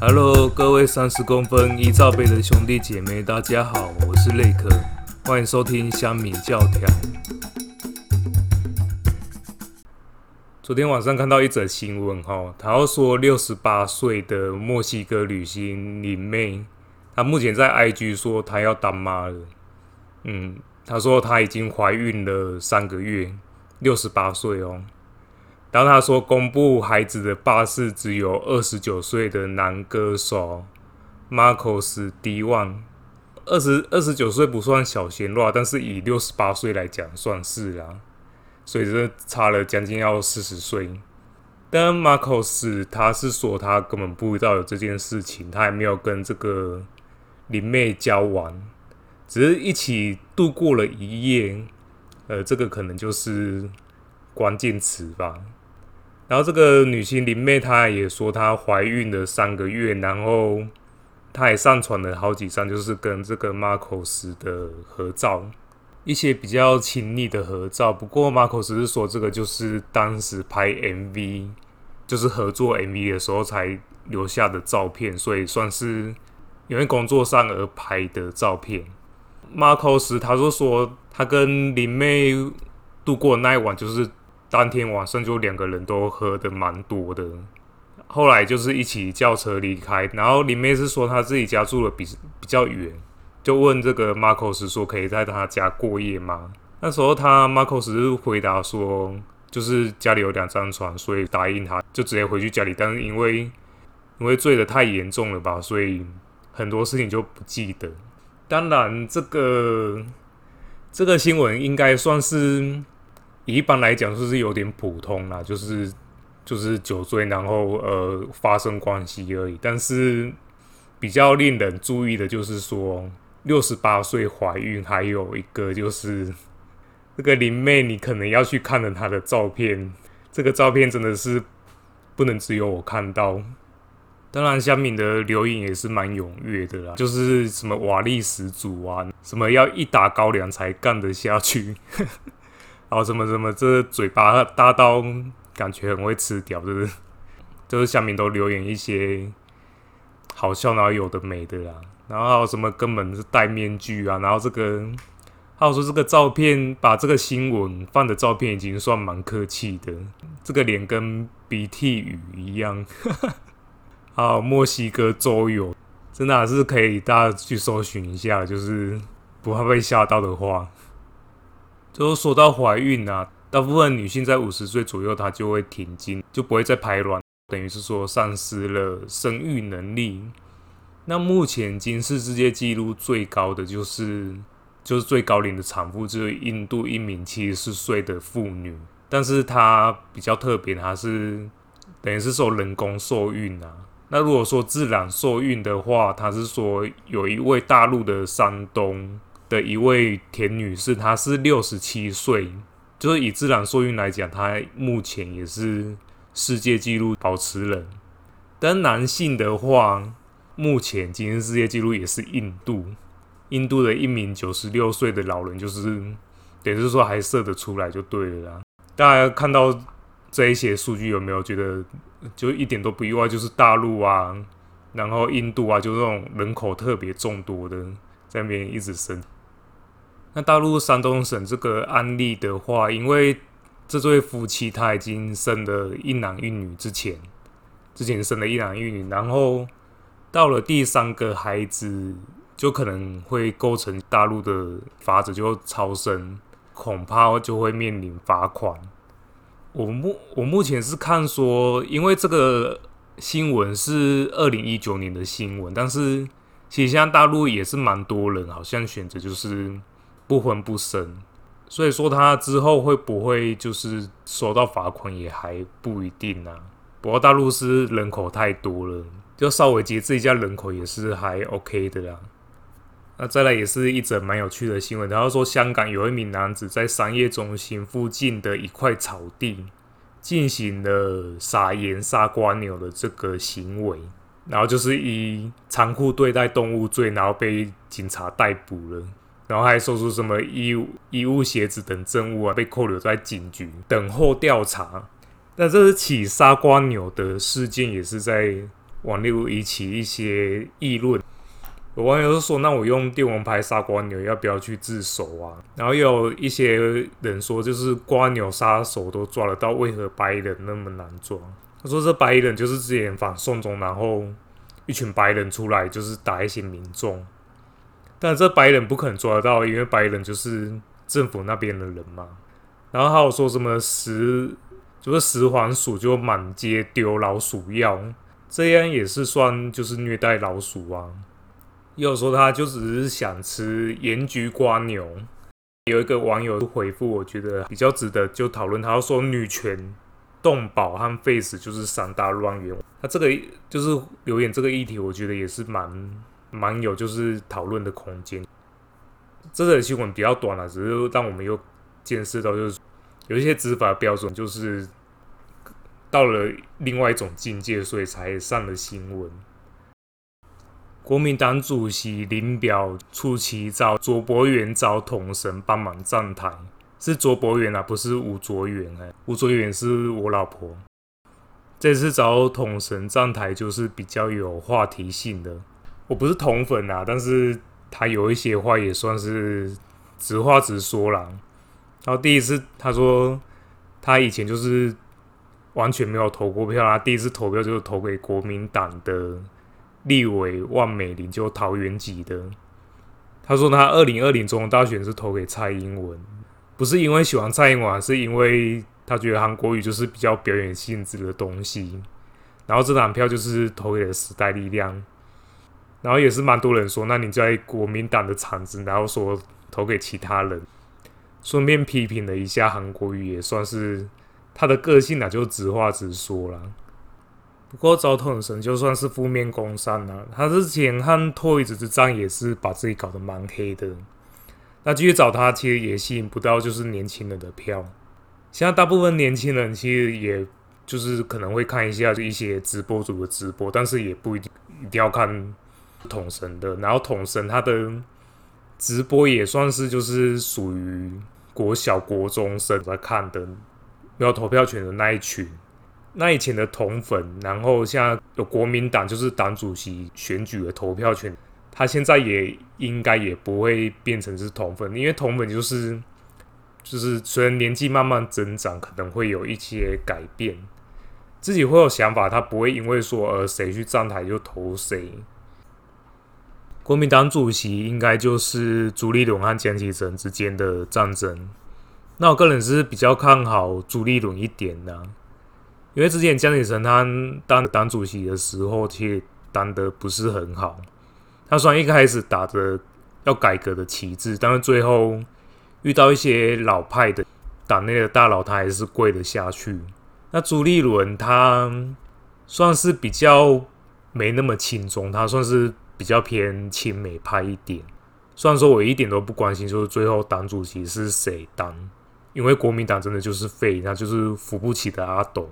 Hello，各位三十公分一罩杯的兄弟姐妹，大家好，我是雷克，欢迎收听香米教条。昨天晚上看到一则新闻，哈，他要说六十八岁的墨西哥旅行林妹，她目前在 IG 说她要当妈了。嗯，她说她已经怀孕了三个月，六十八岁哦。当他说公布孩子的爸是只有二十九岁的男歌手 Marcos D One，二十二十九岁不算小鲜肉，但是以六十八岁来讲算是啦，所以这差了将近要四十岁。但 Marcos 他是说他根本不知道有这件事情，他还没有跟这个林妹交往，只是一起度过了一夜，呃，这个可能就是关键词吧。然后这个女星林妹，她也说她怀孕了三个月，然后她也上传了好几张，就是跟这个 Marcos 的合照，一些比较亲密的合照。不过 Marcos 是说这个就是当时拍 MV，就是合作 MV 的时候才留下的照片，所以算是因为工作上而拍的照片。Marcos 他就说他跟林妹度过那一晚就是。当天晚上就两个人都喝的蛮多的，后来就是一起叫车离开。然后林妹是说她自己家住的比比较远，就问这个 Marcos 说可以在他家过夜吗？那时候他 Marcos 是回答说，就是家里有两张床，所以答应他就直接回去家里。但是因为因为醉的太严重了吧，所以很多事情就不记得。当然，这个这个新闻应该算是。一般来讲，就是有点普通啦，就是就是酒醉，然后呃发生关系而已。但是比较令人注意的就是说，六十八岁怀孕，还有一个就是这个林妹，你可能要去看了她的照片。这个照片真的是不能只有我看到。当然，香敏的留言也是蛮踊跃的啦，就是什么瓦力十足啊，什么要一打高粱才干得下去。然后什么什么，这嘴巴大到感觉很会吃掉，就是就是下面都留言一些好笑，然后有的没的啦。然后还有什么根本是戴面具啊，然后这个还有说这个照片，把这个新闻放的照片已经算蛮客气的，这个脸跟鼻涕雨一样。还有墨西哥周游，真的还是可以大家去搜寻一下，就是不怕被吓到的话。就说到怀孕啊，大部分女性在五十岁左右，她就会停经，就不会再排卵，等于是说丧失了生育能力。那目前金氏世界纪录最高的就是就是最高龄的产妇，就是印度一名七十四岁的妇女，但是她比较特别，她是等于是说人工受孕啊。那如果说自然受孕的话，她是说有一位大陆的山东。的一位田女士，她是六十七岁，就是以自然受孕来讲，她目前也是世界纪录保持人。但男性的话，目前今天世界纪录也是印度，印度的一名九十六岁的老人，就是等于是说还射得出来就对了啦。大家看到这一些数据，有没有觉得就一点都不意外？就是大陆啊，然后印度啊，就这种人口特别众多的，在那边一直生。那大陆山东省这个案例的话，因为这对夫妻他已经生了一男一女，之前之前生了一男一女，然后到了第三个孩子，就可能会构成大陆的法子，就超生，恐怕就会面临罚款。我目我目前是看说，因为这个新闻是二零一九年的新闻，但是其实现在大陆也是蛮多人好像选择就是。不婚不生，所以说他之后会不会就是收到罚款也还不一定啊。不过大陆是人口太多了，就稍微节制一下人口也是还 OK 的啦。那再来也是一则蛮有趣的新闻，然后说香港有一名男子在商业中心附近的一块草地进行了撒盐杀瓜牛的这个行为，然后就是以残酷对待动物罪，然后被警察逮捕了。然后还说出什么衣物、衣物、鞋子等证物啊，被扣留在警局等候调查。那这起杀瓜牛的事件也是在网络引起一些议论。有网友就说：“那我用电蚊拍杀瓜牛，要不要去自首啊？”然后有一些人说：“就是瓜牛杀手都抓得到，为何白衣人那么难抓？”他说：“这白衣人就是之前反送中，然后一群白人出来就是打一些民众，但这白人不可能抓得到，因为白人就是政府那边的人嘛。然后还有说什么食就是食黄鼠就满街丢老鼠药，这样也是算就是虐待老鼠啊。”又说他就只是想吃盐焗瓜牛。有一个网友回复，我觉得比较值得就讨论。他说女权、动保和 face 就是三大乱源。他这个就是留言这个议题，我觉得也是蛮蛮有就是讨论的空间。这个新闻比较短了，只是让我们又见识到，就是有一些执法标准就是到了另外一种境界，所以才上了新闻。国民党主席林表出奇招卓博元找统神帮忙站台，是卓博元啊，不是吴卓元哎，吴卓元是我老婆。这次找统神站台就是比较有话题性的。我不是统粉啊，但是他有一些话也算是直话直说啦。然后第一次他说他以前就是完全没有投过票啊，第一次投票就是投给国民党的。立委万美玲就桃园籍的，他说他二零二零总统大选是投给蔡英文，不是因为喜欢蔡英文，是因为他觉得韩国语就是比较表演性质的东西。然后这张票就是投给了时代力量，然后也是蛮多人说，那你在国民党的场子，然后说投给其他人，顺便批评了一下韩国语，也算是他的个性啊，就直话直说了。不过赵统神就算是负面攻山了，他之前和托椅子之战也是把自己搞得蛮黑的。那继续找他，其实也吸引不到就是年轻人的票。现在大部分年轻人其实也就是可能会看一下一些直播主的直播，但是也不一定一定要看统神的。然后统神他的直播也算是就是属于国小国中生在看的，没有投票权的那一群。那以前的同粉，然后现在有国民党就是党主席选举的投票权，他现在也应该也不会变成是同粉，因为同粉就是就是随着年纪慢慢增长，可能会有一些改变，自己会有想法，他不会因为说呃谁去站台就投谁。国民党主席应该就是朱立伦和江启臣之间的战争，那我个人是比较看好朱立伦一点的。因为之前江启臣他当党主席的时候，其实当的不是很好。他虽然一开始打着要改革的旗帜，但是最后遇到一些老派的党内的大佬，他还是跪了下去。那朱立伦他算是比较没那么轻松，他算是比较偏亲美派一点。虽然说我一点都不关心，就是最后党主席是谁当，因为国民党真的就是废，那就是扶不起的阿斗。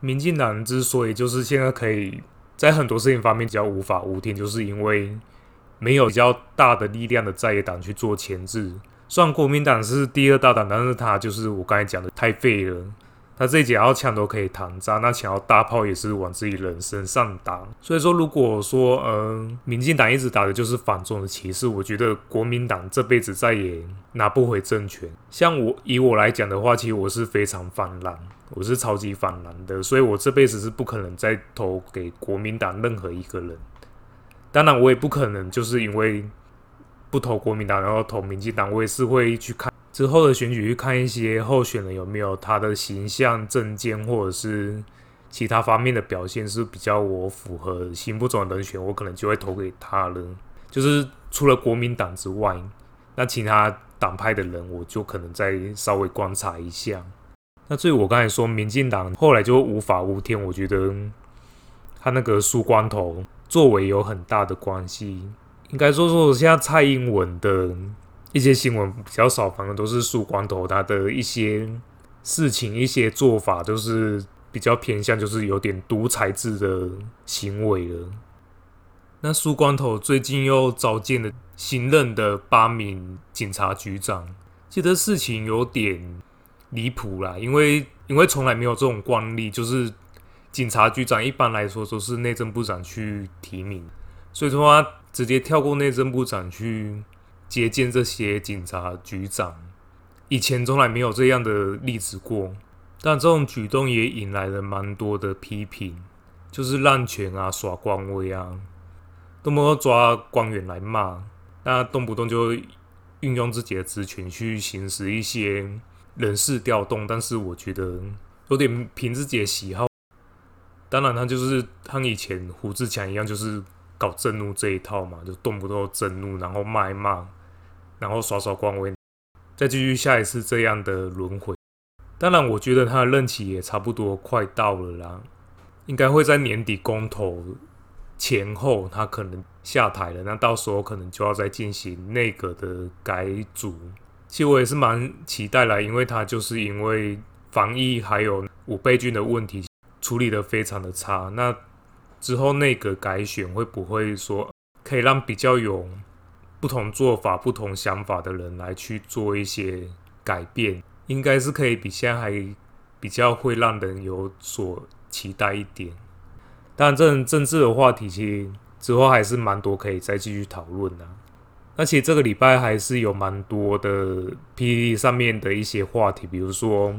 民进党之所以就是现在可以在很多事情方面比较无法无天，就是因为没有比较大的力量的在野党去做牵制。虽然国民党是第二大党，但是他就是我刚才讲的太废了。他这几要枪都可以弹炸，那抢要大炮也是往自己人身上打。所以说，如果说呃，民进党一直打的就是反中的歧视，我觉得国民党这辈子再也拿不回政权。像我以我来讲的话，其实我是非常反蓝，我是超级反蓝的，所以我这辈子是不可能再投给国民党任何一个人。当然，我也不可能就是因为不投国民党，然后投民进党，我也是会去看。之后的选举去看一些候选人有没有他的形象、证件或者是其他方面的表现是比较我符合心目中的人选，我可能就会投给他了。就是除了国民党之外，那其他党派的人我就可能再稍微观察一下。那至于我刚才说民进党后来就无法无天，我觉得他那个输光头作为有很大的关系。应该说说现在蔡英文的。一些新闻比较少，反正都是梳光头，他的一些事情、一些做法都是比较偏向，就是有点独裁制的行为了。那梳光头最近又召见了新任的八名警察局长，记得事情有点离谱啦，因为因为从来没有这种惯例，就是。警察局长一般来说都是内政部长去提名，所以说他直接跳过内政部长去接见这些警察局长，以前从来没有这样的例子过。但这种举动也引来了蛮多的批评，就是滥权啊、耍官威啊，动不动抓官员来骂，那动不动就运用自己的职权去行使一些人事调动。但是我觉得有点凭自己的喜好。当然，他就是和以前胡志强一样，就是搞震怒这一套嘛，就动不动震怒，然后骂一骂，然后耍耍官威，再继续下一次这样的轮回。当然，我觉得他的任期也差不多快到了啦，应该会在年底公投前后，他可能下台了。那到时候可能就要再进行内阁的改组。其实我也是蛮期待啦，因为他就是因为防疫还有五倍菌的问题处理的非常的差。那之后内阁改选会不会说可以让比较有不同做法、不同想法的人来去做一些改变？应该是可以比现在还比较会让人有所期待一点。当然，这政治的话题其实之后还是蛮多可以再继续讨论的。而且这个礼拜还是有蛮多的 PPT 上面的一些话题，比如说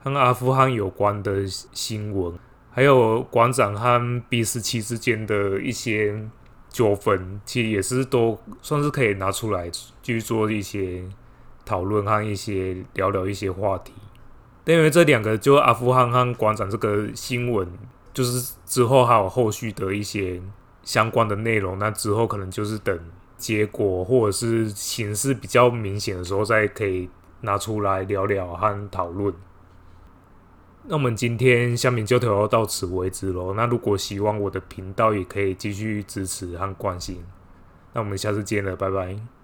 和阿富汗有关的新闻，还有馆长和 B 十七之间的一些纠纷，其实也是都算是可以拿出来继续做一些。讨论和一些聊聊一些话题，但因为这两个就阿富汗和馆长这个新闻，就是之后还有后续的一些相关的内容，那之后可能就是等结果或者是形势比较明显的时候，再可以拿出来聊聊和讨论。那我们今天下面就聊到此为止喽。那如果希望我的频道也可以继续支持和关心，那我们下次见了，拜拜。